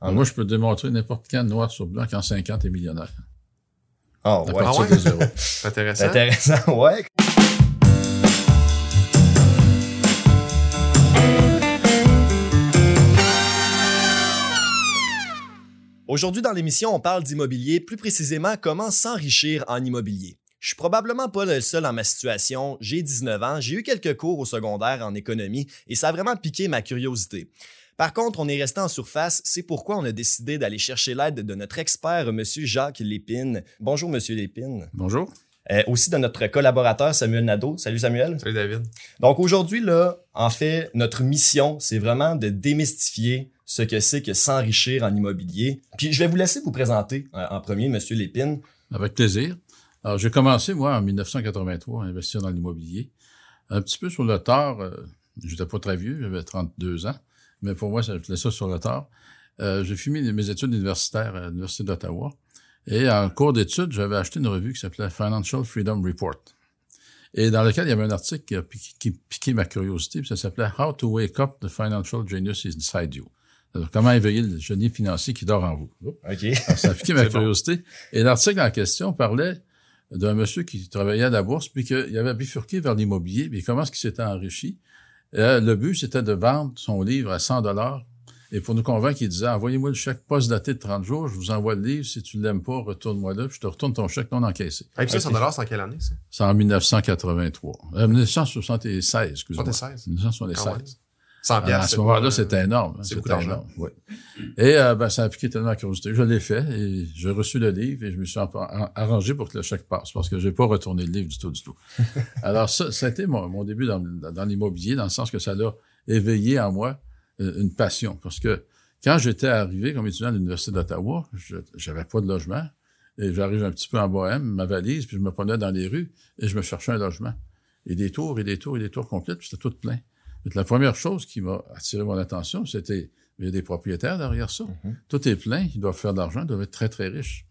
Ah, moi, je peux démontrer n'importe quand, noir sur blanc, qu'en 50 est millionnaire. Ah, À ouais. partir ouais? de zéro. C'est intéressant. Intéressant, ouais. Aujourd'hui, dans l'émission, on parle d'immobilier, plus précisément comment s'enrichir en immobilier. Je suis probablement pas le seul en ma situation. J'ai 19 ans, j'ai eu quelques cours au secondaire en économie et ça a vraiment piqué ma curiosité. Par contre, on est resté en surface, c'est pourquoi on a décidé d'aller chercher l'aide de notre expert, M. Jacques Lépine. Bonjour, M. Lépine. Bonjour. Euh, aussi de notre collaborateur Samuel Nadeau. Salut Samuel. Salut David. Donc aujourd'hui, là, en fait, notre mission, c'est vraiment de démystifier ce que c'est que s'enrichir en immobilier. Puis je vais vous laisser vous présenter euh, en premier, Monsieur Lépine. Avec plaisir. Alors, j'ai commencé, moi, en 1983, à investir dans l'immobilier. Un petit peu sur le tard. Euh, J'étais pas très vieux, j'avais 32 ans. Mais pour moi, ça je faisais ça sur le tard. Euh, j'ai fini mes études universitaires à l'Université d'Ottawa. Et en cours d'études, j'avais acheté une revue qui s'appelait Financial Freedom Report. Et dans lequel il y avait un article qui a piqué, qui piqué ma curiosité, puis ça s'appelait How to Wake Up the Financial Genius Inside You. Alors, comment éveiller le génie financier qui dort en vous. Oups. OK. Alors, ça a piqué ma bon. curiosité. Et l'article en question parlait d'un monsieur qui travaillait à la bourse, puis qu'il avait bifurqué vers l'immobilier, puis comment est-ce qu'il s'était enrichi. Euh, le but, c'était de vendre son livre à 100 dollars. Et pour nous convaincre, il disait, envoyez-moi le chèque post daté de 30 jours, je vous envoie le livre. Si tu l'aimes pas, retourne-moi là, puis je te retourne ton chèque non encaissé. Et puis ça, Ok. 100 dollars, c'est en quelle année, ça? C'est en 1983. Euh, 1976, excusez-moi. 76. 1976. 100 Ah, à ce c'est moment-là, c'était euh, énorme. hein, c'est C'était beaucoup d'argent. énorme, oui. Et euh, ben, ça a piqué tellement la curiosité. Je l'ai fait et j'ai reçu le livre et je me suis arrangé pour que le chèque passe parce que j'ai pas retourné le livre du tout, du tout. Alors ça, été mon, mon début dans, dans l'immobilier dans le sens que ça l'a éveillé en moi euh, une passion. Parce que quand j'étais arrivé comme étudiant à l'Université d'Ottawa, je j'avais pas de logement et j'arrive un petit peu en bohème, ma valise, puis je me prenais dans les rues et je me cherchais un logement. Et des tours, et des tours, et des tours complètes, puis c'était tout plein. La première chose qui m'a attiré mon attention, c'était il y a des propriétaires derrière ça. Tout est plein, ils doivent faire de l'argent, ils doivent être très, très riches.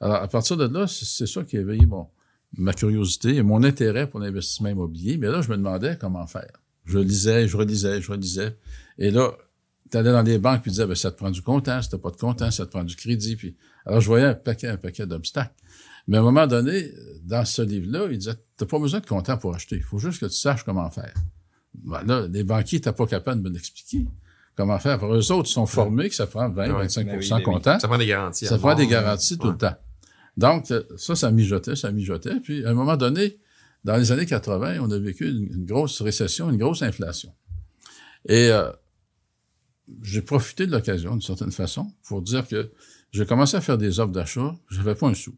Alors, à partir de là, c'est c'est ça qui a éveillé mon, ma curiosité et mon intérêt pour l'investissement immobilier. Mais là, je me demandais comment faire. Je lisais, je relisais, je relisais. Et là, tu allais dans les banques puis tu disais, ben, ça te prend du comptant, si t'as pas de comptant, ça te prend du crédit. Puis, alors, je voyais un paquet, un paquet d'obstacles. Mais à un moment donné, dans ce livre-là, il disait, t'as pas besoin de comptant pour acheter. Il faut juste que tu saches comment faire. Ben là, les banquiers n'étaient pas capables de me l'expliquer. Comment faire? Pour eux autres, ils sont formés que ça prend 20, Ouais, 25 ben oui, ben oui. comptant. Ça prend des garanties. Ça prend des garanties tout le temps. Donc, euh, ça, ça mijotait, ça mijotait. Puis, à un moment donné, dans les années 80, on a vécu une, une grosse récession, une grosse inflation. Et euh, j'ai profité de l'occasion, d'une certaine façon, pour dire que j'ai commencé à faire des offres d'achat. J'avais pas un sou.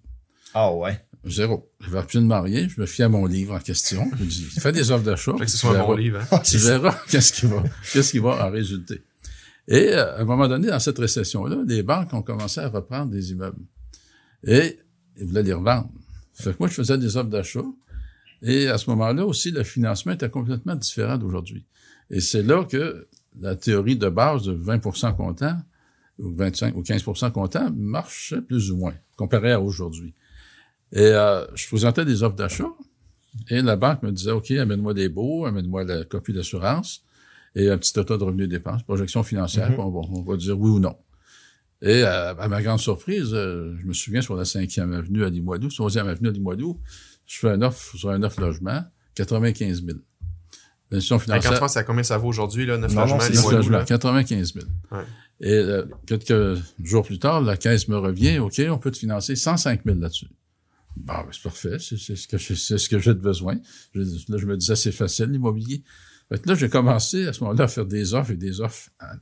Ah ouais. Zéro. J'avais absolument rien. Je me fiais à mon livre en question. Je me dis, fais des offres d'achat. Fait que ce tu soit un bon verras- livre. hein. tu verras qu'est-ce qui va, qu'est-ce qui va en résulter. Et euh, à un moment donné, dans cette récession-là, les banques ont commencé à reprendre des immeubles. Et ils voulaient les revendre. Fait que moi, je faisais des offres d'achat. Et à ce moment-là aussi, le financement était complètement différent d'aujourd'hui. Et c'est là que la théorie de base de 20% comptant ou 25 ou 15% comptant marchait plus ou moins, comparé à aujourd'hui. Et euh, je présentais des offres d'achat et la banque me disait, OK, amène-moi des baux, amène-moi la copie d'assurance et un petit auto de revenus dépenses, projection financière, puis on, va, on va dire oui ou non. Et euh, à ma grande surprise, euh, je me souviens sur la 5e avenue à Limoilou, 11e avenue à Limoilou, je fais un offre sur un offre logement, 95 000. L'institution Hey, Quand tu financière, penses à combien ça vaut aujourd'hui, là, 9 Non, non, logements, logements, là? 95 000. Ouais. Et euh, quelques jours plus tard, la caisse me revient, OK, on peut te financer 105 000 là-dessus. Ben, c'est parfait, c'est ce que c'est ce que j'ai de besoin. Je, là, je me disais, c'est facile, l'immobilier. Fait que là, j'ai commencé à ce moment-là à faire des offres et des offres à,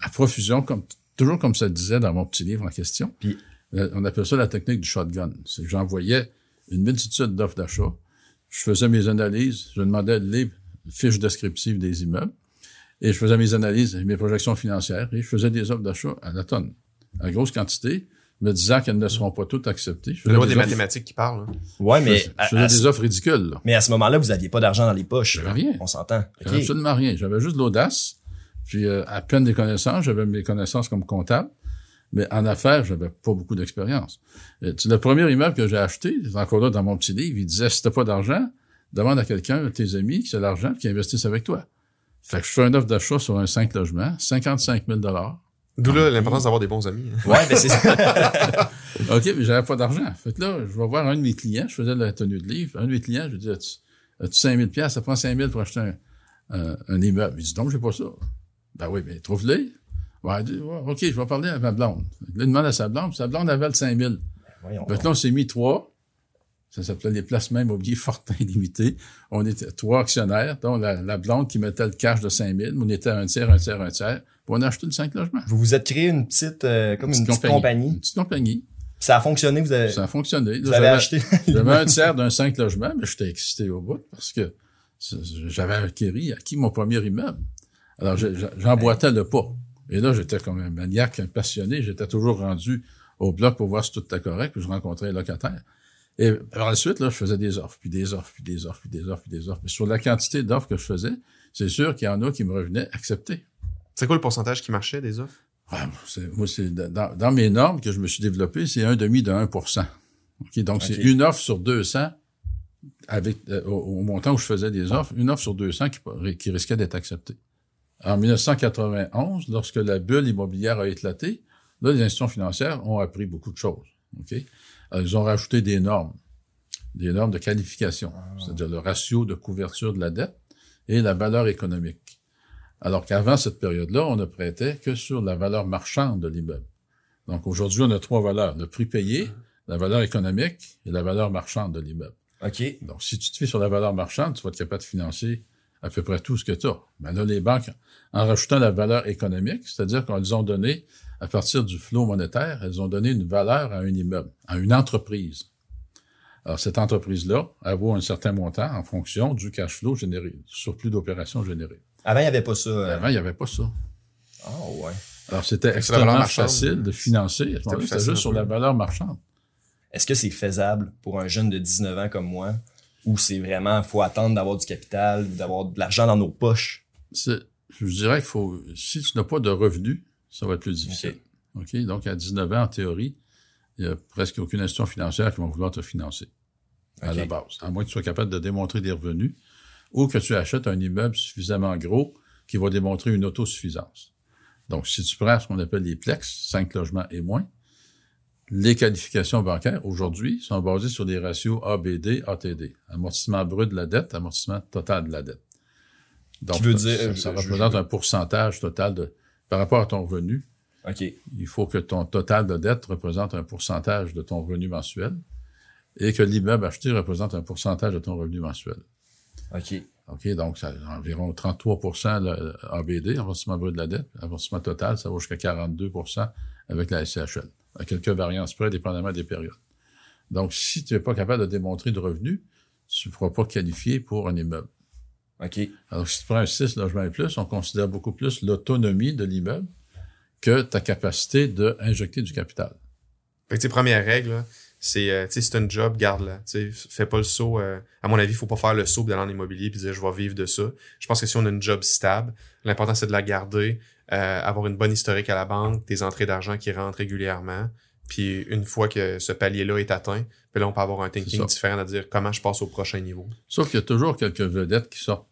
à profusion, comme, toujours comme ça disait dans mon petit livre en question. Puis- Euh, on appelle ça la technique du shotgun. C'est que j'envoyais une multitude d'offres d'achat. Je faisais mes analyses, je demandais les fiches descriptives des immeubles et je faisais mes analyses, mes projections financières et je faisais des offres d'achat à la tonne, à grosse quantité, me disant qu'elles ne seront pas toutes acceptées. Je C'est loi des mathématiques qui parle. hein. Ouais, mais je faisais des offres ridicules. là. mais à ce moment-là, vous aviez pas d'argent dans les poches. J'avais rien. On s'entend. J'avais OK. absolument rien. J'avais juste de l'audace, puis euh, à peine des connaissances. J'avais mes connaissances comme comptable, mais en affaires, j'avais pas beaucoup d'expérience. Sais, Le premier immeuble que j'ai acheté, c'est encore là dans mon petit livre, il disait, si t'as pas d'argent, demande à quelqu'un, de tes amis, qui a l'argent, puis qui investisse avec toi. Fait que je fais une offre d'achat sur un 5 logements, 55 000 D'où là l'importance d'avoir des bons amis. hein. Ouais, ben c'est ça. OK, mais j'avais pas d'argent. Fait que là, je vais voir un de mes clients, je faisais de la tenue de livre. Un de mes clients, je lui dis, as-tu, as-tu 5000 pièces Ça prend 5000 pour acheter un, un, un immeuble. Il dit, non, j'ai pas ça. Ben oui, mais trouve-le. Ouais, il dit, Ouais, OK, je vais parler à ma blonde. Là, il demande à sa blonde, puis sa blonde avait le 5000. Voyons Fait donc. que là, on s'est mis trois. Ça s'appelait les placements immobiliers Fortin limités. On était trois actionnaires, dont la, la blonde qui mettait le cash de 5000. On était un tiers, un tiers, un tiers. On a acheté le cinq logements. Vous vous êtes créé une petite, euh, comme une Petite petite compagnie. Une petite compagnie. Ça a fonctionné, vous avez, Ça a fonctionné. vous Là, avez j'avais- acheté. J'avais un tiers d'un cinq logements, mais j'étais excité au bout parce que j'avais acquis, acquis mon premier immeuble. Alors, je- je- j'emboîtais le pas. Et là, j'étais comme un maniaque, un passionné. J'étais toujours rendu au bloc pour voir si tout était correct, puis je rencontrais les locataires. Et par la suite, là, je faisais des offres, puis des offres, puis des offres, puis des offres, puis des offres. Mais sur la quantité d'offres que je faisais, c'est sûr qu'il y en a qui me revenaient accepter. C'est quoi le pourcentage qui marchait des offres? Ah, c'est- moi, c'est dans, dans mes normes que je me suis développé, c'est un demi de 1 OK, Donc, c'est une offre sur 200 avec, euh, au, au montant où je faisais des offres, une offre sur 200 qui, qui risquait d'être acceptée. En 1991, lorsque la bulle immobilière a éclaté, là, les institutions financières ont appris beaucoup de choses. OK? Alors, ils ont rajouté des normes, des normes de qualification, c'est-à-dire le ratio de couverture de la dette et la valeur économique. Alors qu'avant cette période-là, on ne prêtait que sur la valeur marchande de l'immeuble. Donc aujourd'hui, on a trois valeurs. Le prix payé, la valeur économique et la valeur marchande de l'immeuble. OK. Donc si tu te fais sur la valeur marchande, tu vas être capable de financer à peu près tout ce que tu as. Mais là, les banques, en rajoutant la valeur économique, c'est-à-dire qu'elles ont donné, à partir du flot monétaire, elles ont donné une valeur à un immeuble, à une entreprise. Alors, cette entreprise-là, elle vaut un certain montant en fonction du cash flow généré, du surplus d'opérations générées. Avant, il n'y avait pas ça. euh. Avant, il n'y avait pas ça. Ah, ouais. Alors, c'était extrêmement facile de financer. C'était facile juste sur la valeur marchande. Est-ce que c'est faisable pour un jeune de 19 ans comme moi ou c'est vraiment, faut attendre d'avoir du capital ou d'avoir de l'argent dans nos poches? Je dirais qu'il faut, si tu n'as pas de revenus, ça va être plus difficile. OK? Donc, à 19 ans, en théorie, il n'y a presque aucune institution financière qui va vouloir te financer à la base. À moins que tu sois capable de démontrer des revenus ou que tu achètes un immeuble suffisamment gros qui va démontrer une autosuffisance. Donc, si tu prends ce qu'on appelle les plex, 5 logements et moins, les qualifications bancaires, aujourd'hui, sont basées sur des ratios ABD, ATD. Amortissement brut de la dette, amortissement total de la dette. Donc, veut dire, ça, représente un pourcentage total de, par rapport à ton revenu. OK. Il faut que ton total de dette représente un pourcentage de ton revenu mensuel et que l'immeuble acheté représente un pourcentage de ton revenu mensuel. OK. OK, donc ça environ 33 le ABD, amortissement brut de la dette. Amortissement total, ça va jusqu'à 42% avec la SCHL, à quelques variances près, dépendamment des périodes. Donc, si tu n'es pas capable de démontrer de revenus, tu ne pourras pas qualifier pour un immeuble. OK. Alors, si tu prends un 6 logements et plus, on considère beaucoup plus l'autonomie de l'immeuble que ta capacité d'injecter du capital. Fait que, tu sais, première règle, là, c'est, euh, sais, si t'as une job, garde-la. Fais pas le saut. euh, à mon avis, il faut pas faire le saut d'aller en immobilier puis dire je vais vivre de ça. Je pense que si on a une job stable, l'important c'est de la garder, euh, avoir une bonne historique à la banque, des entrées d'argent qui rentrent régulièrement. Puis une fois que ce palier-là est atteint, puis là, on peut avoir un thinking différent à dire comment je passe au prochain niveau. Sauf qu'il y a toujours quelques vedettes qui sortent,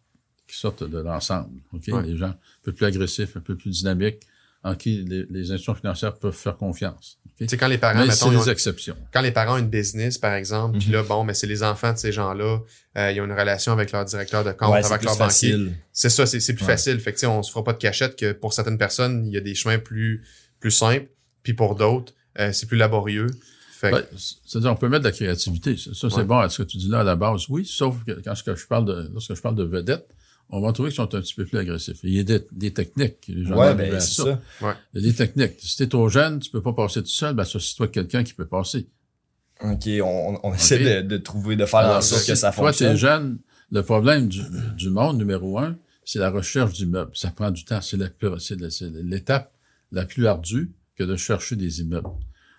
qui sortent de l'ensemble. OK? Ouais. Les gens un peu plus agressifs, un peu plus dynamiques, en qui les, les institutions financières peuvent faire confiance. OK? Tu sais, quand les parents, Mais mettons, c'est ont- exceptions. quand les parents ont une business, par exemple, puis Mhm. là, bon, mais c'est les enfants de ces gens-là, euh, ils ont une relation avec leur directeur de compte, Ouais, c'est avec leur banquier. C'est ça, c'est c'est plus Ouais. facile. Fait que, on se fera pas de cachette que pour certaines personnes, il y a des chemins plus, plus simples, puis pour d'autres, euh, c'est plus laborieux. Fait que, Ouais, C'est-à-dire, on peut mettre de la créativité. Ça, c'est Ouais. bon à ce que tu dis là à la base, oui, sauf que quand je parle de, lorsque je parle de vedettes, on va trouver qu'ils sont un petit peu plus agressifs. Il y a des, des techniques. Les gens Ouais, ben, c'est ça. Il y a des techniques. Si t'es trop jeune, tu peux pas passer tout seul, ben, associe-toi quelqu'un qui peut passer. OK, on, on essaie de, de trouver, de faire en sorte si que ça toi, fonctionne. t'es jeune, le problème du, du monde, numéro un, c'est la recherche d'immeubles. Ça prend du temps. C'est la- l'étape la plus ardue que de chercher des immeubles.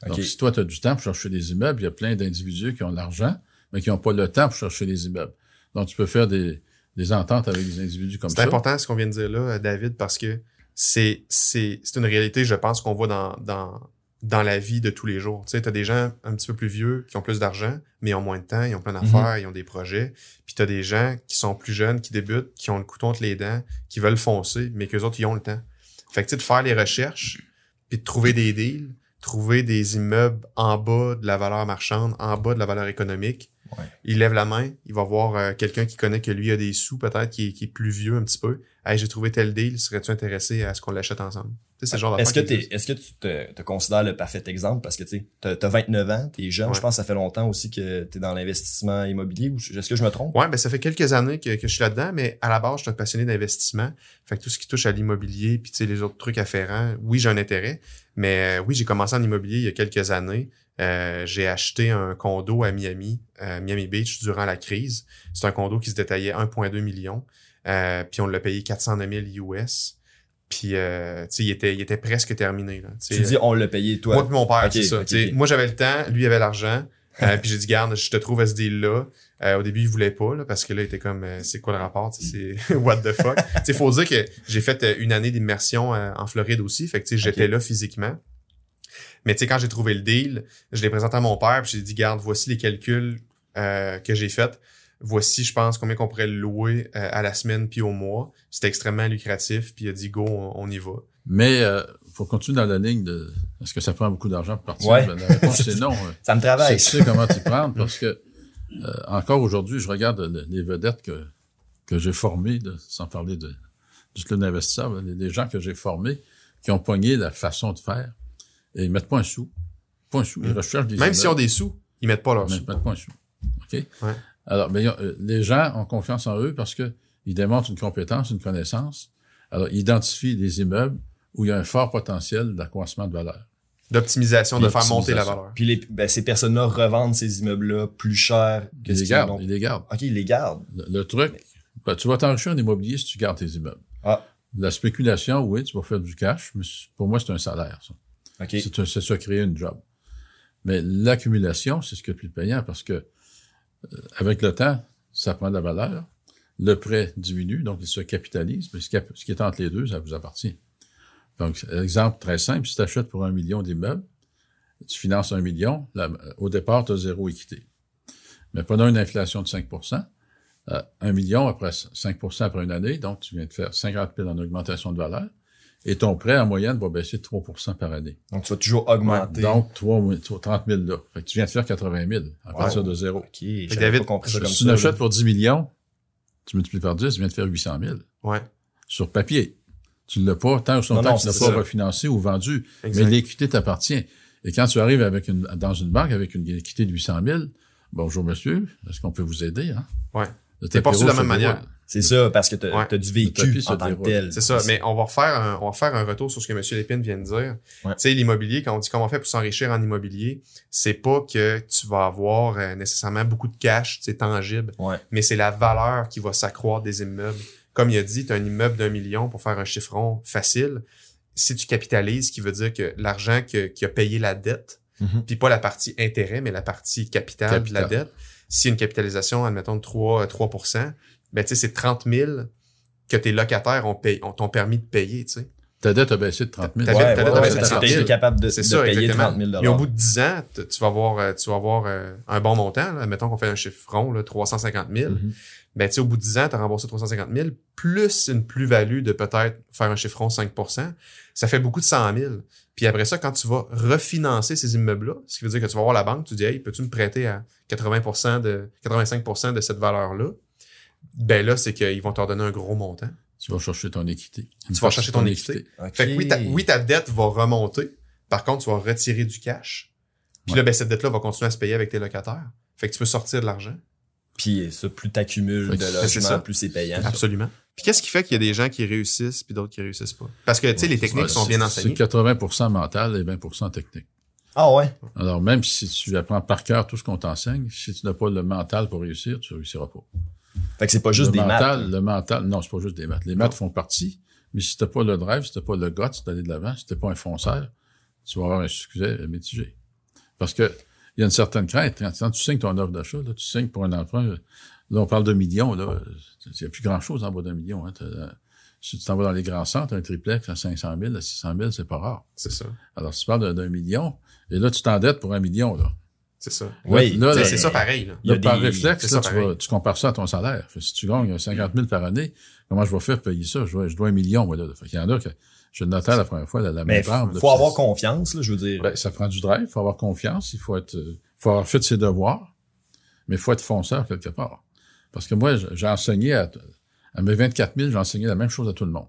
Donc, OK. si toi, tu as du temps pour chercher des immeubles, il y a plein d'individus qui ont de l'argent, mais qui n'ont pas le temps pour chercher des immeubles. Donc, tu peux faire des, des ententes avec des individus comme c'est ça. important ce qu'on vient de dire là, David, parce que c'est c'est c'est une réalité, je pense, qu'on voit dans, dans, dans la vie de tous les jours. Tu sais, t'as des gens un petit peu plus vieux qui ont plus d'argent, mais ils ont moins de temps, ils ont plein d'affaires, ils ont des projets. Puis t'as des gens qui sont plus jeunes, qui débutent, qui ont le couteau entre les dents, qui veulent foncer, mais qu'eux autres, ils ont le temps. Fait que, tu sais, de faire les recherches, puis de trouver des deals, trouver des immeubles en bas de la valeur marchande, en bas de la valeur économique. Ouais. Il lève la main, il va voir euh, quelqu'un qui connaît que lui a des sous, peut-être, qui, est- qui est plus vieux un petit peu. Hey, j'ai trouvé tel deal, serais-tu intéressé à ce qu'on l'achète ensemble? Tu sais, genre Est-ce que, est-ce tu te, te considères le parfait exemple? Parce que tu t'as 29 ans, t'es jeune, Ouais. je pense que ça fait longtemps aussi que t'es dans l'investissement immobilier. Ou est-ce que je me trompe? Ouais, ben ça fait quelques années que, que je suis là-dedans, mais à la base, je suis un passionné d'investissement. Fait que tout ce qui touche à l'immobilier, puis tu les autres trucs afférents, oui, j'ai un intérêt. Mais euh, oui, j'ai commencé en immobilier il y a quelques années. Euh, j'ai acheté un condo à Miami, à Miami Beach, durant la crise. C'est un condo qui se détaillait 1,2 million. Euh, puis on l'a payé 409 000 US. Puis, euh, tu sais, il était, il était presque terminé. Là, Tu dis on l'a payé, toi? moi puis mon père, Ok, c'est ça. Moi, j'avais le temps, lui il avait l'argent. Euh, puis j'ai dit, garde, je te trouve à ce deal-là. Euh, au début, il voulait pas, là, parce que là, il était comme, euh, c'est quoi le rapport? C'est what the fuck? sais, faut dire que j'ai fait euh, une année d'immersion euh, en Floride aussi. Fait que, j'étais là physiquement. Mais tu sais, quand j'ai trouvé le deal, je l'ai présenté à mon père, puis j'ai dit, garde, voici les calculs euh, que j'ai faits. Voici, je pense, combien qu'on pourrait le louer euh, à la semaine puis au mois. C'était extrêmement lucratif, puis il a dit, go, on, on y va. Mais euh, faut continuer dans la ligne de est-ce que ça prend beaucoup d'argent pour partir? Ouais. Ben, la réponse c'est non. euh. Ça me Je travaille. sais comment t'y prendre parce que euh, encore aujourd'hui, je regarde le- les vedettes que, que j'ai formées, de- sans parler de, du club d'investisseurs, les, les gens que j'ai formés qui ont pogné la façon de faire et ils mettent pas un sou. Pas un sou. Ils Mm. recherchent des Même s'ils ont des sous, ils mettent pas leurs sous. ils mettent pas un sou. OK? Ouais. Alors, mais, euh, les gens ont confiance en eux parce que ils démontrent une compétence, une connaissance. Alors, ils identifient des immeubles où il y a un fort potentiel d'accroissement de valeur. D'optimisation, de faire monter la valeur. Puis les, ben, ces personnes-là revendent ces immeubles-là plus cher que Ils ce les qu'ils gardent, ils les gardent. OK, ils les gardent. Le, le truc, ben, tu vas t'enrichir en immobilier si tu gardes tes immeubles. Ah. La spéculation, oui, tu vas faire du cash, mais pour moi, c'est un salaire, ça. OK. C'est un- C'est ça, créer une job. Mais l'accumulation, c'est ce qui est le plus payant parce que euh, avec le temps, ça prend de la valeur. Le prêt diminue, donc il se capitalise, mais ce qui, est entre les deux, ça vous appartient. Donc, exemple très simple, si tu achètes pour un million d'immeubles, tu finances un million, là, au départ, tu as zéro équité. Mais pendant une inflation de 5% euh, un million après 5% après une année, donc tu viens de faire 50 000 en augmentation de valeur, et ton prêt en moyenne va baisser de 3% par année. Donc, tu vas toujours augmenter. Donc, 3, 30 000 là. Fait que tu viens de faire 80 000 à partir de zéro. OK. J'avais David, pas compris ça comme Si ça. tu l'achètes pour 10 millions, tu multiplies par 10, tu viens de faire 800 000 Ouais. sur papier. Tu ne l'as pas tant ou Non, non, que tu ne l'as pas ça. refinancé ou vendu. Exact. Mais l'équité t'appartient. Et quand tu arrives avec une, dans une banque avec une équité de 800 000, bonjour monsieur, est-ce qu'on peut vous aider? Hein? Ouais. T'es pas reçu de la même manière. C'est ça, parce que t'as Ouais. as du vécu en tant que tel. C'est ça, mais on va refaire un, on va faire un retour sur ce que M. Lépine vient de dire. Ouais. Tu sais, l'immobilier, quand on dit comment on fait pour s'enrichir en immobilier, c'est pas que tu vas avoir euh, nécessairement beaucoup de cash, c'est tangible, Ouais. mais c'est la valeur qui va s'accroître des immeubles. Comme il a dit, tu as un immeuble d'un million pour faire un chiffron facile. Si tu capitalises, ce qui veut dire que l'argent que- qui a payé la dette, Mhm. puis pas la partie intérêt, mais la partie capitale, de la Capital. dette, si une capitalisation, admettons, de 3, 3 ben, tu sais, c'est 30 000 que tes locataires ont, payé, ont t'ont permis de payer, tu sais. Ta dette a baissé de 30 000. Ta Ouais, dette- ouais, ouais, a baissé de parce que 30 t'as 000. été capable de, C'est de ça, payer exactement. 30 000 Et au bout de 10 ans, tu vas avoir, euh, tu vas avoir euh, un bon montant. Là. Mettons qu'on fait un chiffre rond, là, 350 000. Mhm. Ben, tu sais, au bout de 10 ans, tu as remboursé 350 000, plus une plus-value de peut-être faire un chiffron 5 ça fait beaucoup de 100 000. Puis après ça, quand tu vas refinancer ces immeubles-là, ce qui veut dire que tu vas voir la banque, tu dis, hey, peux-tu me prêter à 80 de, 85% de cette valeur-là? Ben là, c'est qu'ils vont te redonner un gros montant. Tu vas chercher ton équité. Tu vas chercher ton équité. Fait que oui ta, oui, ta dette va remonter. Par contre, tu vas retirer du cash. Puis Ouais. là, ben, cette dette-là va continuer à se payer avec tes locataires. Fait que tu peux sortir de l'argent. Puis ça, plus t'accumules Fait de c'est logements, plus c'est payant. Absolument. Puis qu'est-ce qui fait qu'il y a des gens qui réussissent puis d'autres qui réussissent pas? Parce que, tu sais, les techniques sont c'est- bien C'est enseignées. 80% mental et 20% technique. Ah ouais? Alors, même si tu apprends par cœur tout ce qu'on t'enseigne, si tu n'as pas le mental pour réussir, tu ne réussiras pas. Fait que c'est pas juste le des mental, maths. Le mental, non, c'est pas juste des maths. Les maths font partie, mais si t'as pas le drive, si t'as pas le guts d'aller de l'avant, si t'es pas un fonceur, tu vas avoir un succès mitigé. Parce que il y a une certaine crainte. Quand, tu signes ton offre d'achat, là, tu signes pour un emprunt, là, on parle de millions, là. Il n'y a plus grand chose en bas d'un million, hein. Si tu t'en vas dans les grands centres, un triplex à 500 000, à 600 000, c'est pas rare. C'est ça. Alors, si tu parles d'un- d'un million, et là, tu t'endettes pour un million, là. C'est ça. Oui, Là, c'est ça pareil. Là. Il y a Là, par des- réflexe, ça, tu, pareil. vas- tu compares ça à ton salaire. Fait que si tu gagnes 50 000 par année, comment je vais faire payer ça? Je dois, je dois un million, moi, là. Fait qu'il y en a que je le notais la première fois, la, la Mais même barbe, là, faut avoir ça- confiance, là, je veux dire. Ben, ça prend du drive, il faut avoir confiance, il faut être, euh, faut avoir fait ses devoirs, mais il faut être fonceur quelque part. Parce que moi, j'ai enseigné à, à mes 24 000, j'ai enseigné la même chose à tout le monde.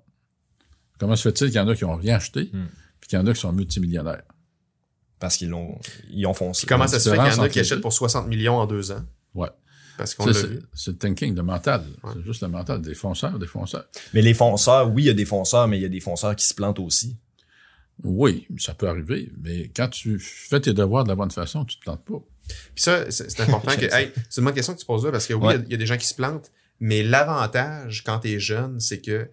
Comment se fait-il qu'il y en a qui ont rien acheté, puis qu'il y en a qui sont multimillionnaires? Parce qu'ils l'ont, ils ont foncé. Puis comment ça se fait qu'il y en a qui achètent pour 60 millions en deux ans? Ouais. Parce qu'on C'est vu. c'est le thinking, le mental. Ouais. C'est juste le mental. Des fonceurs, des fonceurs. Mais les fonceurs, oui, il y a des fonceurs, mais il y a des fonceurs qui se plantent aussi. Oui, ça peut arriver, mais quand tu fais tes devoirs de la bonne façon, tu te plantes pas. Puis ça, c'est important que. Hey, c'est une bonne question que tu poses là parce que oui, il y a- Ouais. il y, a des gens qui se plantent, mais l'avantage quand t'es jeune, c'est que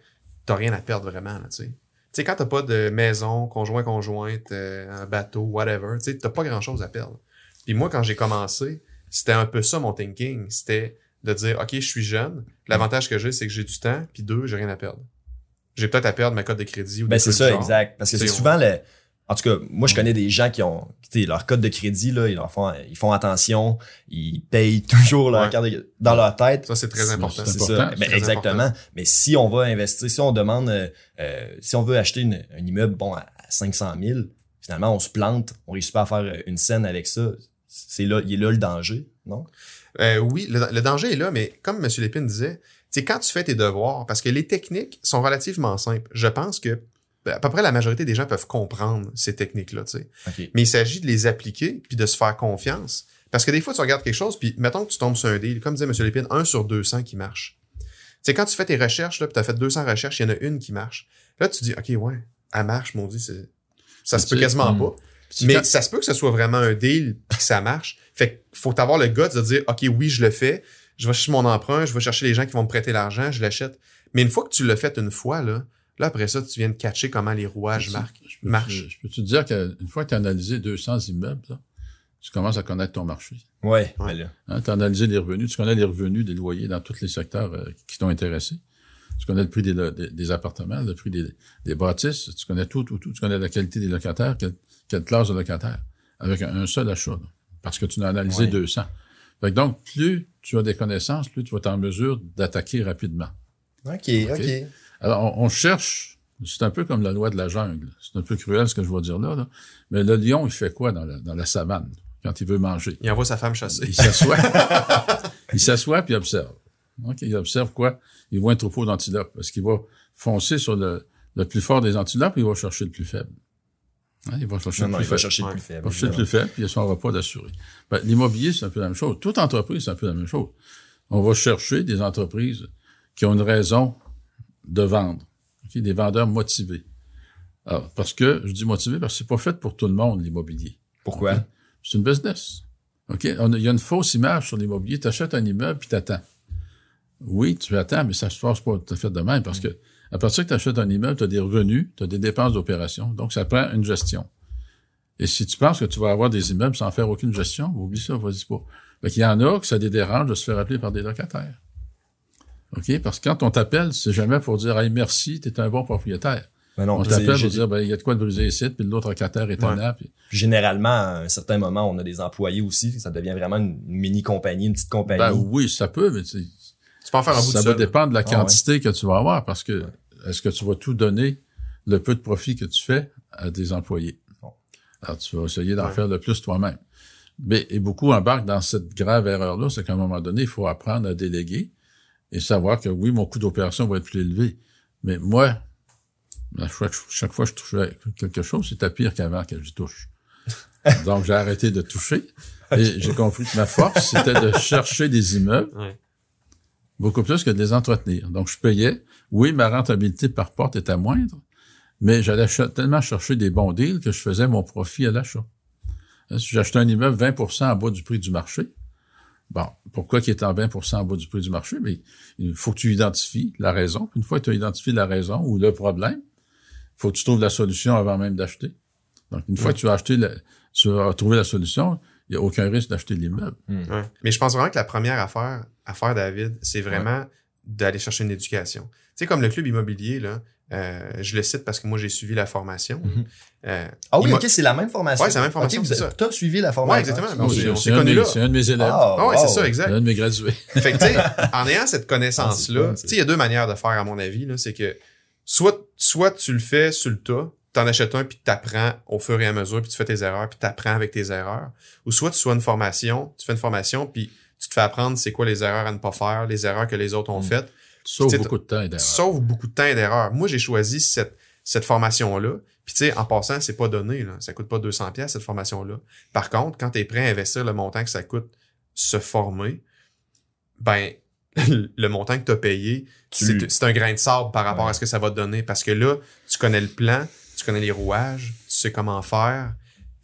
t'as rien à perdre vraiment, là, tu sais. Tu sais, quand t'as pas de maison, conjoint, conjointe, euh, un bateau, whatever, tu sais, t'as pas grand chose à perdre. Puis moi, quand j'ai commencé, c'était un peu ça mon thinking. C'était de dire, OK, je suis jeune. L'avantage que j'ai, c'est que j'ai du temps, puis deux, j'ai rien à perdre. J'ai peut-être à perdre ma cote de crédit ou Ben, c'est ça, genre. exact. Parce que c'est C'est- souvent le. En tout cas, moi, je connais des gens qui ont, tu sais, leur code de crédit, là, ils, leur font, ils font attention, ils payent toujours leur Ouais. carte de- dans leur tête. Ça, c'est très C'est- important. c'est C'est ça. c'est Ben, très exactement. Mais si on va investir, si on demande, euh, euh, si on veut acheter une- un immeuble, bon, à 500 000, finalement, on se plante, on réussit pas à faire euh, une scène avec ça. C'est là, il est là le danger, non? Euh, oui, le, le danger est là, mais comme M. Lépine disait, tu sais, quand tu fais tes devoirs, parce que les techniques sont relativement simples, je pense que à peu près la majorité des gens peuvent comprendre ces techniques-là, tu sais. OK. Mais il s'agit de les appliquer puis de se faire confiance. Parce que des fois, tu regardes quelque chose, puis mettons que tu tombes sur un deal, comme disait M. Lépine, 1 sur 200 qui marche. Tu sais, quand tu fais tes recherches, là, puis tu as fait 200 recherches, il y en a une qui marche. Là, tu dis, OK, ouais, elle marche, mon Dieu, ça se peut quasiment hum. pas. Mais quand- ça se peut que ce soit vraiment un deal puis que ça marche. Fait qu'il faut avoir le guts de dire OK, oui, je le fais. Je vais chercher mon emprunt, je vais chercher les gens qui vont me prêter l'argent, je l'achète. Mais une fois que tu l'as fait une fois, là, là après ça, tu viens de catcher comment les rouages marquent. je peux, marche. te- Je peux te dire qu'une fois que tu as analysé 200 immeubles, là, tu commences à connaître ton marché. Ouais. Ouais. Hein, tu as analysé les revenus, tu connais les revenus des loyers dans tous les secteurs euh, qui t'ont intéressé. Tu connais le prix des, lo- des, des appartements, le prix des, des bâtisses, tu connais tout, tout, tout. Tu connais la qualité des locataires, quelle, quelle classe de locataires, avec un, un seul achat, là, parce que tu n'as analysé Ouais. 200. Fait que donc, plus tu as des connaissances, plus tu vas être en mesure d'attaquer rapidement. OK, OK? OK. Alors, on, on cherche, c'est un peu comme la loi de la jungle. C'est un peu cruel ce que je vais dire là, là. mais le lion, il fait quoi dans la, dans la savane quand il veut manger? Il envoie sa femme chasser. Il s'assoit. il s'assoit puis il observe. OK, il observe quoi? Il voit un troupeau d'antilopes. Parce qu'il va foncer sur le, le plus fort des antilopes et il va chercher le plus faible? Hein, il va chercher Non, le non, plus il va faible. chercher le plus Il faible. va chercher le plus faible, puis il a son repas d'assuré. Ben, L'immobilier, c'est un peu la même chose. Toute entreprise, c'est un peu la même chose. On va chercher des entreprises qui ont une raison de vendre. OK, Des vendeurs motivés. Alors, parce que, je dis motivé parce que c'est pas fait pour tout le monde, l'immobilier. Pourquoi? C'est une business. OK? On a- Il y a une fausse image sur l'immobilier. Tu achètes un immeuble puis tu attends. Oui, tu attends, mais ça se passe pas tout à fait de même parce que à partir que tu achètes un immeuble, tu as des revenus, tu as des dépenses d'opération. Donc, ça prend une gestion. Et si tu penses que tu vas avoir des immeubles sans faire aucune gestion, oublie ça, vas-y pas. Fait qu'il y en a que ça les dérange de se faire appeler par des locataires. OK? Parce que quand on t'appelle, c'est jamais pour dire Hey, merci, tu es un bon propriétaire. Ben non, on c'est- t'appelle pour dire ben, il y a de quoi de briser ici, puis l'autre locataire est Ouais. un app. Généralement, à un certain moment, on a des employés aussi. Ça devient vraiment une mini-compagnie, une petite compagnie. Ben oui, ça peut, mais tu sais, Tu peux en faire un bout ça de va seul. dépendre de la Ah, quantité que tu vas avoir parce que est-ce que tu vas tout donner le peu de profit que tu fais à des employés? Bon. Alors, tu vas essayer d'en Ouais. faire le plus toi-même. Mais, et beaucoup embarquent dans cette grave erreur-là, c'est qu'à un moment donné, il faut apprendre à déléguer et savoir que oui, mon coût d'opération va être plus élevé. Mais moi, à chaque, chaque fois que je touche à quelque chose, c'était pire qu'avant que je touche. Donc, j'ai arrêté de toucher et j'ai compris que ma force, c'était de chercher des immeubles Ouais. beaucoup plus que de les entretenir. Donc, je payais. Oui, ma rentabilité par porte était moindre, mais j'allais tellement chercher des bons deals que je faisais mon profit à l'achat. Hein, Si j'achetais un immeuble 20% en bas du prix du marché, bon, pourquoi qu'il est en 20% en bas du prix du marché? Mais il faut que tu identifies la raison. Une fois que tu as identifié la raison ou le problème, il faut que tu trouves la solution avant même d'acheter. Donc, une fois que tu as acheté, la- tu as trouvé la solution, il n'y a aucun risque d'acheter l'immeuble. Ouais. Mais je pense vraiment que la première affaire à faire, David, c'est vraiment d'aller chercher une éducation. Tu sais, comme le club immobilier, là, Euh, je le cite parce que moi, j'ai suivi la formation. Mhm. Euh, Ah oui, ok, c'est la même formation. Ouais, c'est la même formation, vous avez- T'as suivi la formation. Ouais, exactement. Ah, Mais on C'est s'est- un, de connus mes- là. c'est un de mes élèves. Ah, Ah ouais, wow. c'est ça, exact. C'est un de mes gradués. Fait que, tu sais, en ayant cette Ah, connaissance-là, tu sais, il y a deux manières de faire, à mon avis. C'est que, soit, soit tu le fais sur le tas, t'en achètes un puis t'apprends au fur et à mesure puis tu fais tes erreurs puis t'apprends avec tes erreurs. Ou soit tu sois une formation, tu fais une formation puis tu te fais apprendre c'est quoi les erreurs à ne pas faire, les erreurs que les autres ont Mm. faites. C'est- beaucoup de temps et Tu d'erreurs. sauves beaucoup de temps et d'erreurs. Moi, j'ai choisi cette, cette formation-là. Puis, tu sais, en passant, c'est pas donné, là. Ça coûte pas 200 pièces cette formation-là. Par contre, quand tu es prêt à investir le montant que ça coûte se former, ben, le montant que tu as payé, Tu- c'est c'est un grain de sable par rapport Ouais. à ce que ça va te donner. Parce que là, tu connais le plan, tu connais les rouages, tu sais comment faire,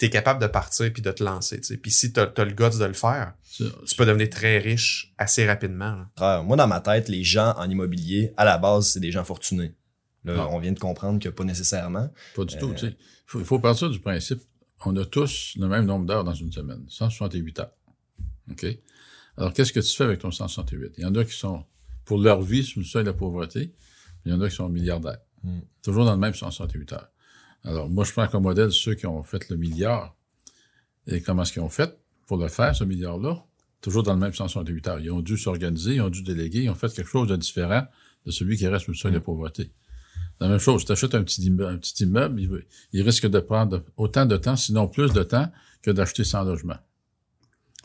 tu es capable de partir puis de te lancer. Puis si tu as, le guts de le faire, tu peux devenir très riche assez rapidement, là. Moi, dans ma tête, les gens en immobilier, à la base, c'est des gens fortunés. Là, Non. on vient de comprendre que pas nécessairement. Pas du tout. Euh, tu sais. Il faut, partir du principe on a tous le même nombre d'heures dans une semaine, 168 heures. OK? Alors, qu'est-ce que tu fais avec ton 168? Il y en a qui sont, pour leur vie, sous le seuil de la pauvreté. Il y en a qui sont milliardaires. Mm. Toujours dans le même 168 heures. Alors, moi, je prends comme modèle ceux qui ont fait le milliard. Et comment est-ce qu'ils ont fait pour le faire, ce milliard-là? Toujours dans le même 168 heures. Ils ont dû s'organiser, ils ont dû déléguer, ils ont fait quelque chose de différent de celui qui reste sous le seuil de pauvreté. La même chose, tu achètes un petit immeuble, un petit immeuble il risque de prendre autant de temps, sinon plus de temps, que d'acheter 100 logements.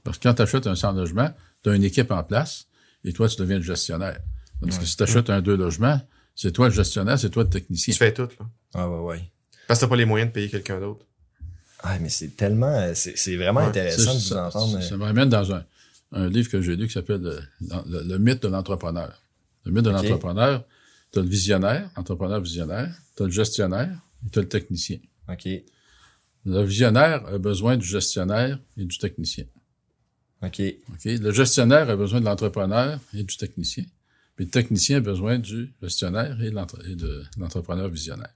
Parce que quand tu achètes un 100 logements, tu as une équipe en place et toi, tu deviens le gestionnaire. Parce que si tu achètes un deux logements, c'est toi le gestionnaire, c'est toi le technicien. Tu fais tout, là. Ah ouais, ouais. Parce que t'as pas les moyens de payer quelqu'un d'autre. Ah, mais c'est tellement, euh, c'est vraiment Ouais, intéressant de Ça, vous entendre. ça- ça me ramène dans un, un livre que j'ai lu qui s'appelle le, le- le mythe de l'entrepreneur. Le mythe de l'entrepreneur, tu as le visionnaire, entrepreneur visionnaire, tu as le gestionnaire et tu as le technicien. OK. Le visionnaire a besoin du gestionnaire et du technicien. OK. OK? Le gestionnaire a besoin de l'entrepreneur et du technicien. Puis le technicien a besoin du gestionnaire et de l'entrepreneur visionnaire.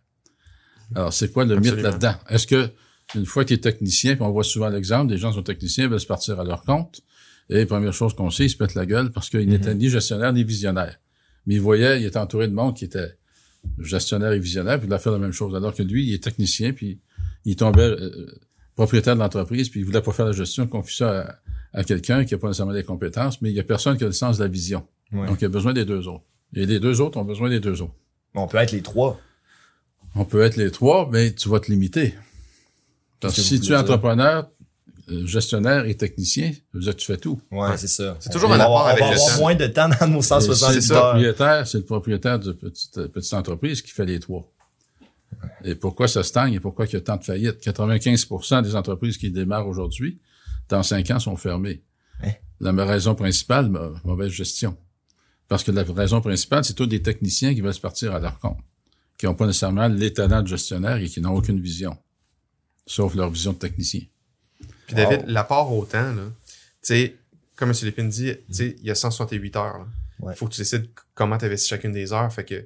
Alors, c'est quoi le mythe là-dedans? Est-ce que, une fois qu'il est technicien, puis on voit souvent l'exemple, des gens sont techniciens, veulent se partir à leur compte, et première chose qu'on sait, ils se pètent la gueule parce qu'il n'était ni gestionnaire ni visionnaire. Mais il voyait, il était entouré de monde qui était gestionnaire et visionnaire, puis il voulait faire la même chose. Alors que lui, il est technicien, puis il tombait euh, propriétaire de l'entreprise, puis il voulait pas faire la gestion, il confie ça à, à quelqu'un qui n'a pas nécessairement les compétences, mais il y a personne qui a le sens de la vision. Ouais. Donc, il a besoin des deux autres. Et les deux autres ont besoin des deux autres. On peut être les trois. On peut être les trois, mais tu vas te limiter. Parce que si tu es entrepreneur, euh, gestionnaire et technicien, tu fais tout. Ouais, Ouais. c'est ça. C'est toujours un avoir- rapport avec On va le avoir temps. moins de temps dans nos Et 168 C'est le propriétaire, c'est le propriétaire de petite, petite entreprise qui fait les trois. Et pourquoi ça stagne et pourquoi il y a tant de faillites? 95% des entreprises qui démarrent aujourd'hui, dans cinq ans, sont fermées. Hein? La raison principale, ma- mauvaise gestion. Parce que la raison principale, c'est tous des techniciens qui veulent se partir à leur compte, qui n'ont pas nécessairement les talents de gestionnaire et qui n'ont aucune vision, sauf leur vision de technicien. Puis David, Wow. l'apport au temps, là, tu sais, comme M. Lépine dit, tu sais, il y a 168 heures. là. Il Ouais. faut que tu décides comment tu investis chacune des heures. Fait que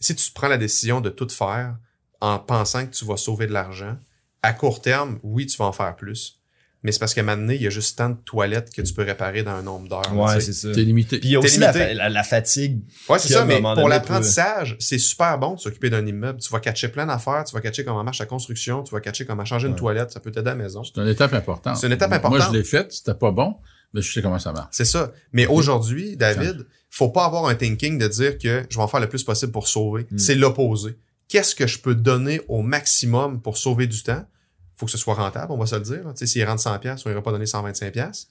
si tu prends la décision de tout faire en pensant que tu vas sauver de l'argent, à court terme, oui, tu vas en faire plus. Mais c'est parce qu'à un moment donné, il y a juste tant de toilettes que tu peux réparer dans un nombre d'heures. Ouais, c'est ça. T'es limité. Puis il y a T'es aussi la, limité. fa- la- la fatigue. Ouais, c'est ça, mais pour l'apprentissage, c'est super bon de s'occuper d'un immeuble. Tu vas catcher plein d'affaires, tu vas catcher comment marche la construction, tu vas catcher comment changer une Ouais. toilette, ça peut t'aider à la maison. C'est une étape importante. C'est une étape Moi, importante. je l'ai faite, c'était pas bon, mais je sais comment ça marche. C'est ça. Mais aujourd'hui, David, faut pas avoir un thinking de dire que je vais en faire le plus possible pour sauver. Mm. C'est l'opposé. Qu'est-ce que je peux donner au maximum pour sauver du temps? Faut que ce soit rentable, on va se le dire. Tu sais, s'il rentre 100 pièces, on ira pas donner 125 pièces.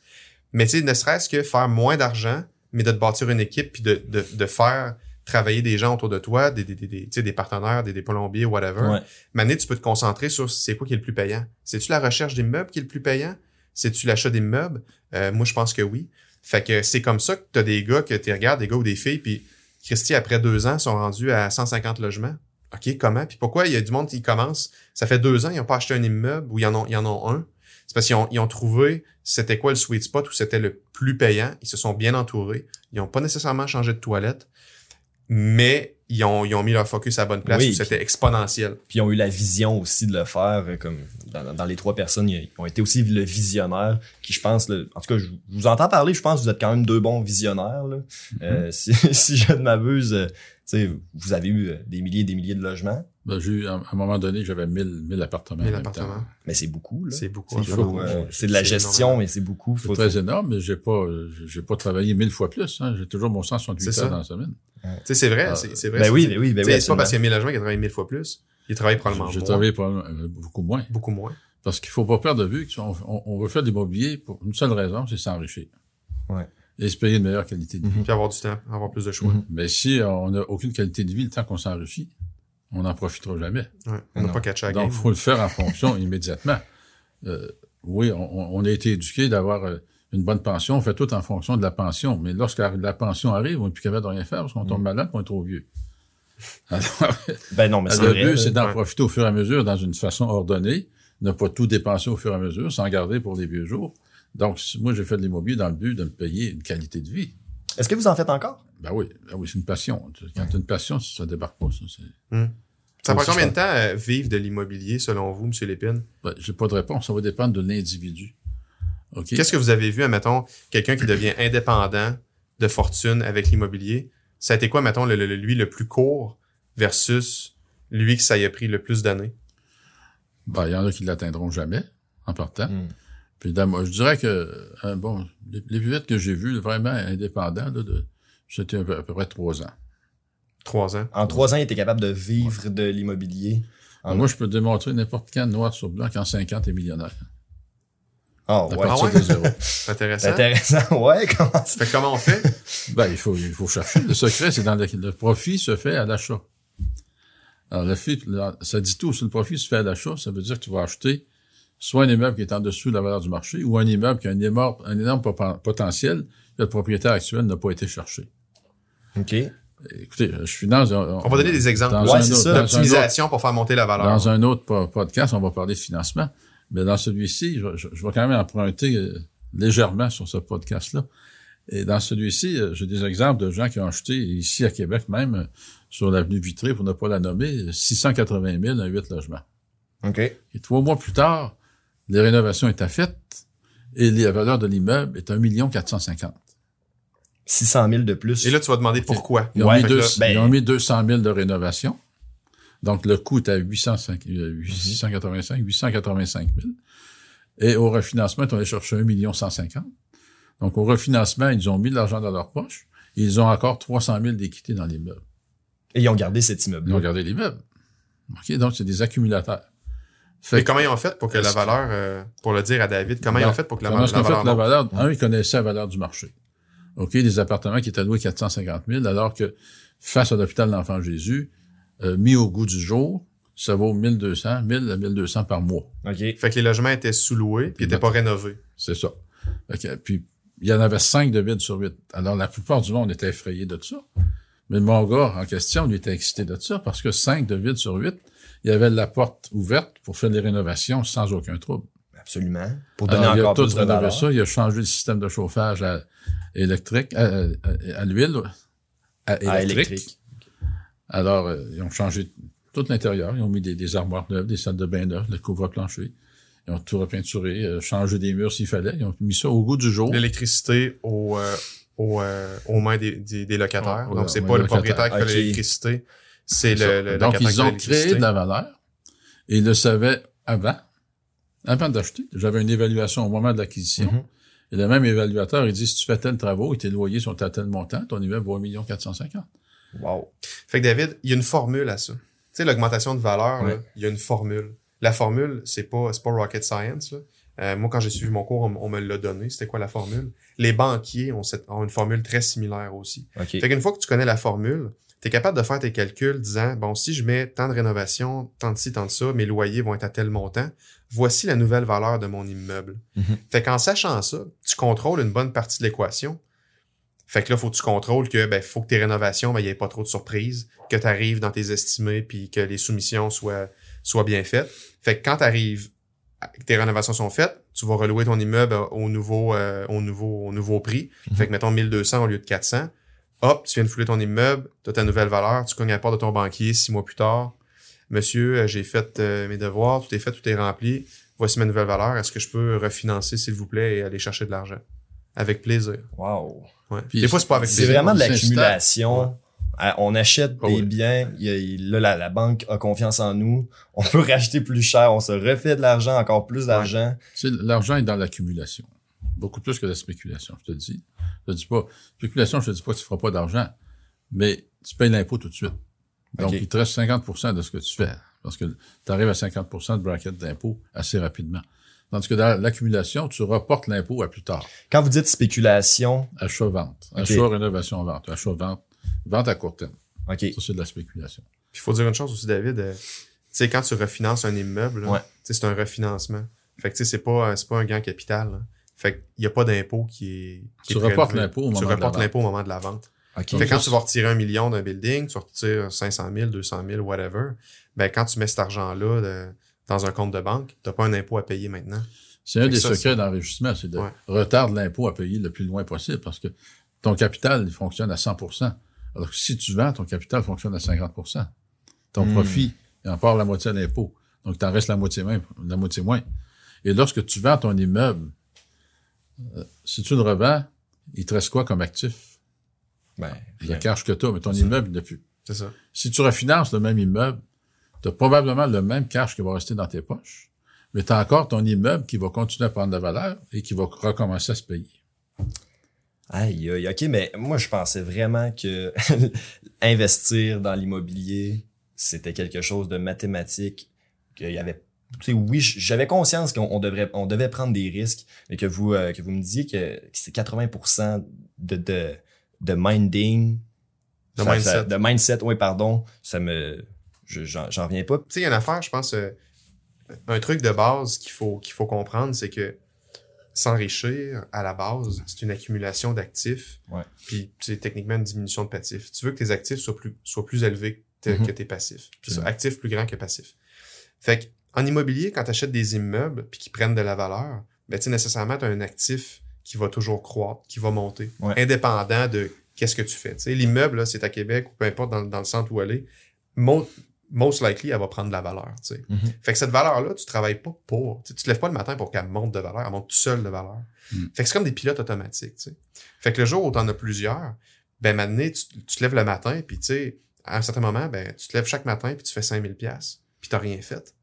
Mais tu sais, ne serait-ce que faire moins d'argent, mais de te bâtir une équipe puis de, de, de faire travailler des gens autour de toi, des, des, des, des, tu sais, des partenaires, des, des plombiers, whatever. Ouais. Maintenant, tu peux te concentrer sur c'est quoi qui est le plus payant. C'est-tu la recherche des meubles qui est le plus payant? C'est-tu l'achat des meubles? Euh, moi, je pense que oui. Fait que c'est comme ça que tu as des gars que tu regardes, des gars ou des filles, puis Christy, après deux ans, sont rendus à 150 logements. OK, comment? Puis pourquoi? Il y a du monde qui commence, ça fait deux ans, ils n'ont pas acheté un immeuble ou ils en ont, ils en ont un. C'est parce qu'ils ont, ils ont trouvé c'était quoi le sweet spot où c'était le plus payant. Ils se sont bien entourés. Ils n'ont pas nécessairement changé de toilette, mais ils ont, ils ont mis leur focus à la bonne place Oui, c'était exponentiel. Puis ils ont eu la vision aussi de le faire, euh, comme dans, dans les trois personnes, ils ont été aussi le visionnaire, qui je pense, là, en tout cas, je, je vous entends parler, je pense que vous êtes quand même deux bons visionnaires. Là. Euh, si, si je ne m'abuse, euh, tu sais, vous avez eu euh, des milliers et des milliers de logements, Ben, j'ai eu, à un moment donné, j'avais 1000, 1000 appartements. en Mais même l'appartement, temps. mais c'est beaucoup. là. c'est beaucoup. Euh, c'est de la gestion, mais c'est beaucoup. C'est très énorme, mais j'ai pas, j'ai pas travaillé mille fois plus. Hein. J'ai toujours mon 168 C'est heures ça. dans la semaine. Tu sais, c'est vrai, Ah, c'est vrai. Ben c'est- oui, ben oui, ben oui. c'est pas parce qu'il y a 1000 logements qu'il a travaillé 1000 fois plus. Il travaille probablement J'ai moins, travaillé probablement, euh, beaucoup moins. beaucoup moins. Parce qu'il faut pas perdre de vue qu'on on, on veut faire de l'immobilier pour une seule raison, c'est s'enrichir. Ouais. Et se payer une meilleure qualité de vie. Mhm. Puis avoir du temps, avoir plus de choix. Mhm. Mais si on n'a aucune qualité de vie le temps qu'on s'enrichit, on n'en profitera jamais. Ouais. On n'a pas catché la Donc, il faut le faire en fonction immédiatement. Euh, oui, on, on a été éduqué d'avoir euh, une bonne pension. On fait tout en fonction de la pension. Mais lorsque la pension arrive, on n'est plus capable de rien faire parce qu'on tombe malade on est trop vieux. Alors, Ben non, mais c'est le vrai. but, c'est d'en Ouais. profiter au fur et à mesure dans une façon ordonnée, ne pas tout dépenser au fur et à mesure, sans garder pour les vieux jours. Donc, moi, j'ai fait de l'immobilier dans le but de me payer une qualité de vie. Est-ce que vous en faites encore? Ben oui, ben oui c'est une passion. Quand tu as une passion, ça débarque pas. Ça, c'est- Ça prend combien de temps à vivre de l'immobilier, selon vous, M. Lépine? ben, j'ai pas de réponse. Ça va dépendre de l'individu. Qu'est-ce que vous avez vu, mettons, quelqu'un qui devient indépendant de fortune avec l'immobilier? Ça a été quoi, mettons, le, le- le- lui le plus court versus lui que ça y a pris le plus d'années? Ben, il y en a qui l'atteindront jamais, en partant. Hmm. Puis dans- moi, je dirais que, euh, bon, les, les plus vite que j'ai vues, vraiment indépendants, là, de, c'était à peu, à peu près trois ans. Trois ans. En trois ans, il était capable de vivre de l'immobilier. En- Alors, moi, je peux te démontrer n'importe quand, noir sur blanc, qu'en 50 est millionnaire. Ah, ouais. Ah ouais? zéro. C'est intéressant. intéressant. Ouais, comment ça? Fait que comment on fait? Ben, il faut, il faut chercher. Le secret, c'est dans le, le profit se fait à l'achat. Alors, le fait, ça dit tout. Si le profit se fait à l'achat, ça veut dire que tu vas acheter soit un immeuble qui est en dessous de la valeur du marché ou un immeuble qui a un énorme, un énorme poten- potentiel que le propriétaire actuel n'a pas été cherché. OK. Écoutez, je finance. On va donner des exemples. Dans Ouais, un c'est ça. dans un pour faire monter la valeur. Dans un autre po- podcast, on va parler de financement. Mais dans celui-ci, je, je- je vais quand même emprunter euh, légèrement sur ce podcast-là. Et dans celui-ci, euh, j'ai des exemples de gens qui ont acheté, ici à Québec même, euh, sur l'avenue Vitré, pour ne pas la nommer, 680 000 à 8 logements. OK. Et trois mois plus tard, les rénovations étaient faites et la valeur de l'immeuble est 1 450 600 000 de plus. Et là, tu vas demander pourquoi? Ils ont, Ouais, mis, deux- là, ben- ils ont mis 200 000 de rénovation. Donc, le coût est à 805, euh, 885, 885 000. Et au refinancement, ils ont allé chercher 1 150 Donc, au refinancement, ils ont mis de l'argent dans leur poche. Et ils ont encore 300 000 d'équité dans l'immeuble. Et ils ont gardé cet Ils ont immeuble. gardé l'immeuble. OK? Donc, c'est des accumulateurs. Mais Fait comment ils ont fait pour que la valeur, euh, pour le dire à David, comment ils Ben, ont fait pour que la, Comment la fait la monte? valeur? Un, ils connaissaient la valeur du marché. OK, des appartements qui étaient loués 450 000, alors que face à l'hôpital de l'Enfant Jésus, euh, mis au goût du jour, ça vaut 1200, 1000 à 1200 par mois. OK. Fait que les logements étaient sous-loués puis ils n'étaient pas rénovés. C'est ça. Fait que, puis, il y en avait 5 de vide sur 8. Alors, la plupart du monde était effrayé de ça. Mais mon gars en question, lui, était excité de ça parce que 5 de vide sur 8, il y avait la porte ouverte pour faire les rénovations sans aucun trouble. Absolument. Pour donner Alors, il a tout rénové ça. Il a changé le système de chauffage à électrique, à, à- à l'huile, à électrique. À électrique. Alors, euh, ils ont changé tout l'intérieur. Ils ont mis des, des armoires neuves, des salles de bain neuves, le couvre-plancher. Ils ont tout repeinturé, euh, changé des murs s'il fallait. Ils ont mis ça au goût du jour. L'électricité au, euh, au, euh, aux mains des, des, des locataires. Ouais, Donc, c'est pas le propriétaire qui fait Ok. l'électricité, c'est le, le Donc, locataire ils ont créé de la valeur et ils le savaient avant, avant d'acheter. J'avais une évaluation au moment de l'acquisition. Mhm. Et le même évaluateur, il dit, si tu fais tel travaux et tes loyers sont à tel montant, ton immeuble vaut 1 450 Wow. Fait que David, il y a une formule à ça. Tu sais, l'augmentation de valeur, là, il y a une formule. La formule, c'est pas, c'est pas rocket science. Là. Euh, moi, quand j'ai suivi mon cours, on, on me l'a donné. C'était quoi la formule? Les banquiers ont, cette, ont une formule très similaire aussi. OK. Fait qu'une fois que tu connais la formule, tu es capable de faire tes calculs disant, bon, si je mets tant de rénovation, tant de ci, tant de ça, mes loyers vont être à tel montant, voici la nouvelle valeur de mon immeuble. Mhm. Fait qu'en sachant ça, tu contrôles une bonne partie de l'équation. Fait que là, faut que tu contrôles que, ben, faut que tes rénovations, ben, il n'y ait pas trop de surprises, que tu arrives dans tes estimés puis que les soumissions soient, soient bien faites. Fait que quand tu arrives, que tes rénovations sont faites, tu vas relouer ton immeuble au nouveau, euh, au nouveau, au nouveau prix. Mhm. Fait que, mettons, 1200 au lieu de 400. hop, tu viens de fouler ton immeuble, tu as ta nouvelle valeur, tu cognes à la porte de ton banquier six mois plus tard. Monsieur, euh, j'ai fait euh, mes devoirs, tout est fait, tout est rempli. Voici ma nouvelle valeur. Est-ce que je peux refinancer, s'il vous plaît, et aller chercher de l'argent? Avec plaisir. Wow. Ouais. Puis Des fois, c'est pas avec C'est plaisir. vraiment de on l'accumulation. On achète Ah des oui. biens, il y a- il- là, la, la banque a confiance en nous, on peut racheter plus cher, on se refait de l'argent, encore plus d'argent. Tu sais, l'argent est dans l'accumulation. Beaucoup plus que la spéculation, je te le dis. Je te dis pas, spéculation, je te dis pas que tu feras pas d'argent, mais tu payes l'impôt tout de suite. Donc, il te reste 50% de ce que tu fais. Parce que tu arrives à 50% de bracket d'impôt assez rapidement. Tandis que dans l'accumulation, tu reportes l'impôt à plus tard. Quand vous dites spéculation, Achat-vente. OK. Achat, rénovation, vente. Achat-vente. Vente à court terme. OK. Ça, c'est de la spéculation. Puis il faut dire une chose aussi, David. euh, tu sais, quand tu refinances un immeuble, Ouais. tu c'est un refinancement. Fait que tu sais, c'est pas, c'est pas un gain capital. là. Fait qu'il n'y a pas d'impôt qui est. qui Tu est reportes l'impôt au Tu moment de la reportes vente. l'impôt au moment de la vente. OK. Fait que quand tu vas retirer un million d'un building, tu retires 500 000, 200 000, whatever, ben quand tu mets cet argent-là de- dans un compte de banque, t'as pas un impôt à payer maintenant. C'est un des ça, secrets d'enrichissement, c'est de Ouais. retarder l'impôt à payer le plus loin possible parce que ton capital il fonctionne à 100% Alors que si tu vends, ton capital fonctionne à 50% Ton Hmm. profit, il en part la moitié à l'impôt. Donc, t'en restes la moitié même, la moitié moins. Et lorsque tu vends ton immeuble, euh, si tu le revends, il te reste quoi comme actif? Ben, Le cash que tu as, mais ton immeuble, il plus. C'est ça. Si tu refinances le même immeuble, tu as probablement le même cash qui va rester dans tes poches, mais tu as encore ton immeuble qui va continuer à prendre de la valeur et qui va recommencer à se payer. Aïe, aïe, ok, mais moi, je pensais vraiment que investir dans l'immobilier, c'était quelque chose de mathématique, qu'il y avait, tu sais, oui, j'avais conscience qu'on on devrait, on devait prendre des risques, mais que vous, euh, que vous me disiez que, que c'est 80% de, de, de minding, De mindset. ça- de mindset, oui, pardon, ça me, j'en reviens pas. Tu sais, il y a une affaire, je pense, euh, un truc de base qu'il faut, qu'il faut comprendre, c'est que s'enrichir, à la base, c'est une accumulation d'actifs. Ouais. Puis, c'est techniquement une diminution de passifs. Tu veux que tes actifs soient plus, soient plus élevés que, Mhm. que tes passifs. Puis, actifs plus grands que passifs. Fait que, en immobilier, quand tu achètes des immeubles puis qui prennent de la valeur, ben, tu sais, nécessairement, tu as un actif qui va toujours croître, qui va monter, Ouais. indépendant de qu'est-ce que tu fais. L'immeuble, c'est à Québec ou peu importe dans, dans le centre où elle est, mo- most likely, elle va prendre de la valeur. tu sais. Mhm. Fait que cette valeur-là, tu travailles pas pour. Tu sais, tu te lèves pas le matin pour qu'elle monte de valeur, elle monte tout seul de valeur. Mm. Fait que c'est comme des pilotes automatiques. tu sais. Fait que le jour où tu en as plusieurs, ben maintenant, tu, tu te lèves le matin, puis tu sais, à un certain moment, ben, tu te lèves chaque matin, puis tu fais 5000 pièces puis t'as rien fait.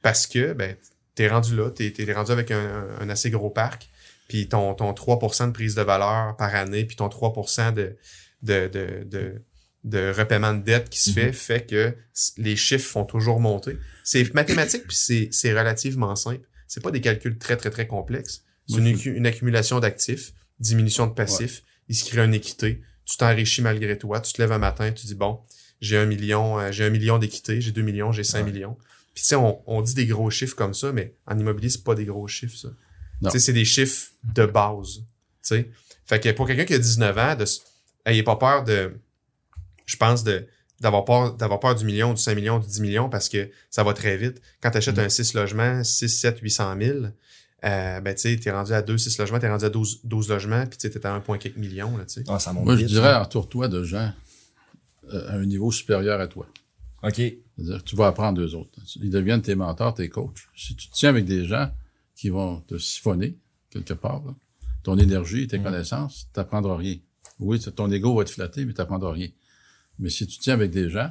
Parce que, ben, t'es rendu là, t'es, t'es rendu avec un, un assez gros parc, puis ton, ton 3% de prise de valeur par année, puis ton 3% de, de, de, de, de repaiement de dette qui se Mhm. fait, fait que les chiffres font toujours monter. C'est mathématique, puis c'est, c'est relativement simple. C'est pas des calculs très, très, très complexes. C'est une, une accumulation d'actifs, diminution de passifs, il se crée une équité, tu t'enrichis malgré toi, tu te lèves un matin, tu dis bon, j'ai un million, euh, j'ai un million d'équité, j'ai deux millions, j'ai cinq Ouais. millions. Puis tu sais, on, on dit des gros chiffres comme ça, mais en immobilier, c'est pas des gros chiffres, ça. Tu sais, c'est des chiffres de base. Tu sais. Fait que pour quelqu'un qui a 19 ans, de, ayez pas peur de, je pense, de d'avoir peur, d'avoir peur du million, du 5 millions, du 10 millions parce que ça va très vite. Quand tu achètes Mm. un 6 logements, 6, 7, 800 000, euh, ben tu sais, t'es rendu à 2, 6 logements, t'es rendu à 12, 12 logements, puis tu t'es à 1 point quelques millions, là, tu sais. Ah, ça monte Moi, je dirais, entoure-toi de gens euh, à un niveau supérieur à toi. OK. C'est-à-dire que tu vas apprendre d'eux autres. Ils deviennent tes mentors, tes coachs. Si tu te tiens avec des gens qui vont te siphonner, quelque part, là, ton énergie, tes Mhm. connaissances, tu n'apprendras rien. Oui, c'est- ton ego va te flatter, mais tu n'apprendras rien. Mais si tu tiens avec des gens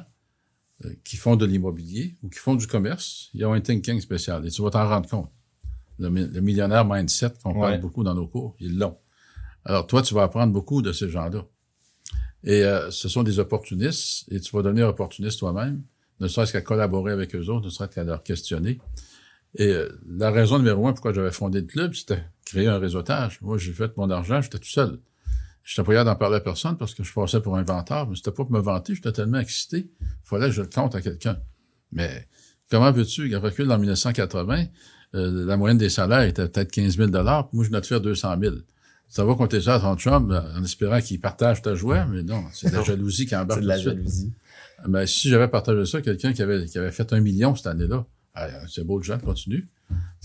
euh, qui font de l'immobilier ou qui font du commerce, ils ont un thinking spécial et tu vas t'en rendre compte. Le, mi- le millionnaire mindset qu'on Ouais. parle beaucoup dans nos cours, ils l'ont. Alors toi, tu vas apprendre beaucoup de ces gens-là. Et euh, ce sont des opportunistes et tu vas devenir opportuniste toi-même ne serait-ce qu'à collaborer avec eux autres, ne serait-ce qu'à leur questionner. Et euh, la raison numéro un pourquoi j'avais fondé le club, c'était créer un réseautage. Moi, j'ai fait mon argent, j'étais tout seul. J'étais pas capable d'en parler à personne parce que je passais pour un vanteur, mais c'était pas pour me vanter, j'étais tellement excité, il fallait que je le compte à quelqu'un. Mais comment veux-tu, il recule en 1980, euh, la moyenne des salaires était peut-être 15 000 moi je venais de faire 200 000 Ça va compter ça à ton chum euh, en espérant qu'il partage ta joie, mais non, c'est de la jalousie qui C'est embarque de la tout de suite. jalousie. Mais si j'avais partagé ça, quelqu'un qui avait, qui avait fait un million cette année-là, ah, c'est beau, le jeune continue.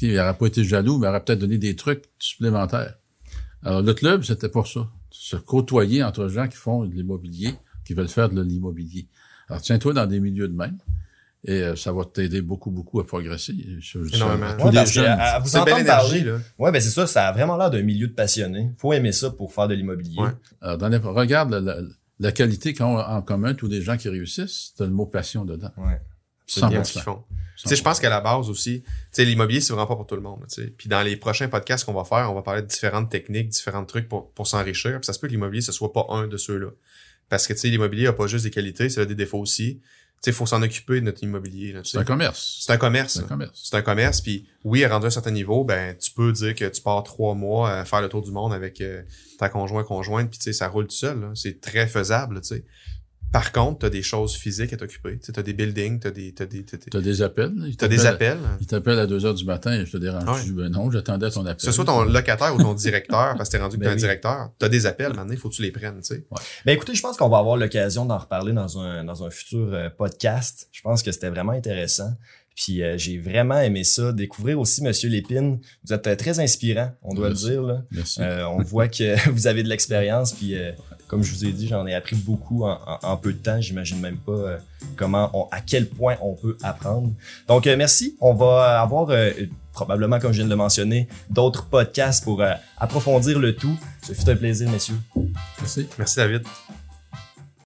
Il n'aurait pas été jaloux, mais il aurait peut-être donné des trucs supplémentaires. Alors, le club, c'était pour ça. Se côtoyer entre gens qui font de l'immobilier, qui veulent faire de l'immobilier. Alors, tiens-toi dans des milieux de même. Et euh, ça va t'aider beaucoup, beaucoup à progresser. Énormément. à tous Ouais, les parce que, jeunes. à- à vous entendre parler, là. Ouais, ben c'est ça, ça a vraiment l'air d'un milieu de passionnés. Faut aimer ça pour faire de l'immobilier. Ouais. Alors, dans les- regarde la, la- la qualité qu'ont en commun tous les gens qui réussissent. T'as le mot passion dedans. Ouais. C'est bien 100%. ce qu'ils font. Tu sais, je pense qu'à la base aussi, tu sais, l'immobilier, c'est vraiment pas pour tout le monde. tu sais. Puis dans les prochains podcasts qu'on va faire, on va parler de différentes techniques, différents trucs pour, pour s'enrichir. Puis ça se peut que l'immobilier, ce soit pas un de ceux-là. Parce que, tu sais, l'immobilier a pas juste des qualités, ça a des défauts aussi. Tu sais, il faut s'en occuper de notre immobilier. C'est un commerce. C'est un commerce. C'est un commerce. C'est un commerce, puis oui, à un certain niveau, ben tu peux dire que tu pars trois mois à faire le tour du monde avec euh, ta conjoint conjointe, puis tu sais, ça roule tout seul. C'est très faisable, tu sais. Par contre, t'as des choses physiques à t'occuper. Tu t'as des buildings, t'as des, t'as des, t'as des, T'as des appels. ils t'as des appels. Ils t'appellent à 2 heures du matin et je te dérange. Ouais. Je dis, ben non, j'attendais ton appel. Que ce soit ton locataire ou ton directeur, parce que t'es rendu que Ben t'es un oui. directeur, t'as des appels, maintenant, il faut que tu les prennes, tu sais. Ben écoutez, je pense qu'on va avoir l'occasion d'en reparler dans un, dans un futur euh, podcast. Je pense que c'était vraiment intéressant. Puis euh, j'ai vraiment aimé ça. Découvrir aussi Monsieur Lépine. Vous êtes euh, très inspirant, on doit Merci. le dire. Là. Merci. Euh, on voit que vous avez de l'expérience. Puis euh, comme je vous ai dit, j'en ai appris beaucoup en, en- en peu de temps. J'imagine même pas euh, comment, on, à quel point on peut apprendre. Donc euh, merci. On va avoir euh, probablement, comme je viens de le mentionner, d'autres podcasts pour euh, approfondir le tout. Ce fut un plaisir, messieurs. Merci. Merci David.